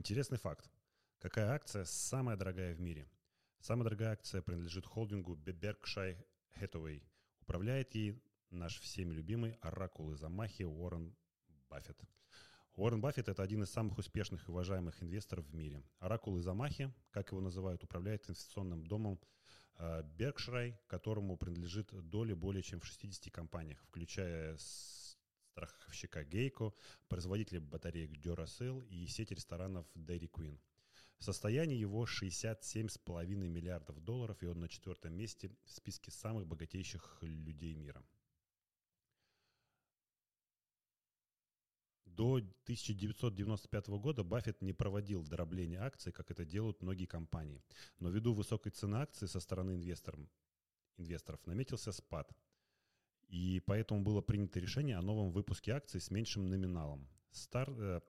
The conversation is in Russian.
Интересный факт. Какая акция самая дорогая в мире? Самая дорогая акция принадлежит холдингу Berkshire Hathaway. Управляет ей наш всеми любимый оракул из Амахи Уоррен Баффет. Уоррен Баффет – это один из самых успешных и уважаемых инвесторов в мире. Оракул из Амахи, как его называют, управляет инвестиционным домом Беркширай, которому принадлежит доля более чем в 60 компаниях, включая страховщика Гейко, производителя батареек Duracell и сеть ресторанов Dairy Queen. Состояние его 67,5 миллиардов долларов, и он на четвертом месте в списке самых богатейших людей мира. До 1995 года Баффет не проводил дробление акций, как это делают многие компании. Но ввиду высокой цены акций со стороны инвесторов, инвесторов наметился спад. И поэтому было принято решение о новом выпуске акций с меньшим номиналом. Стар, э,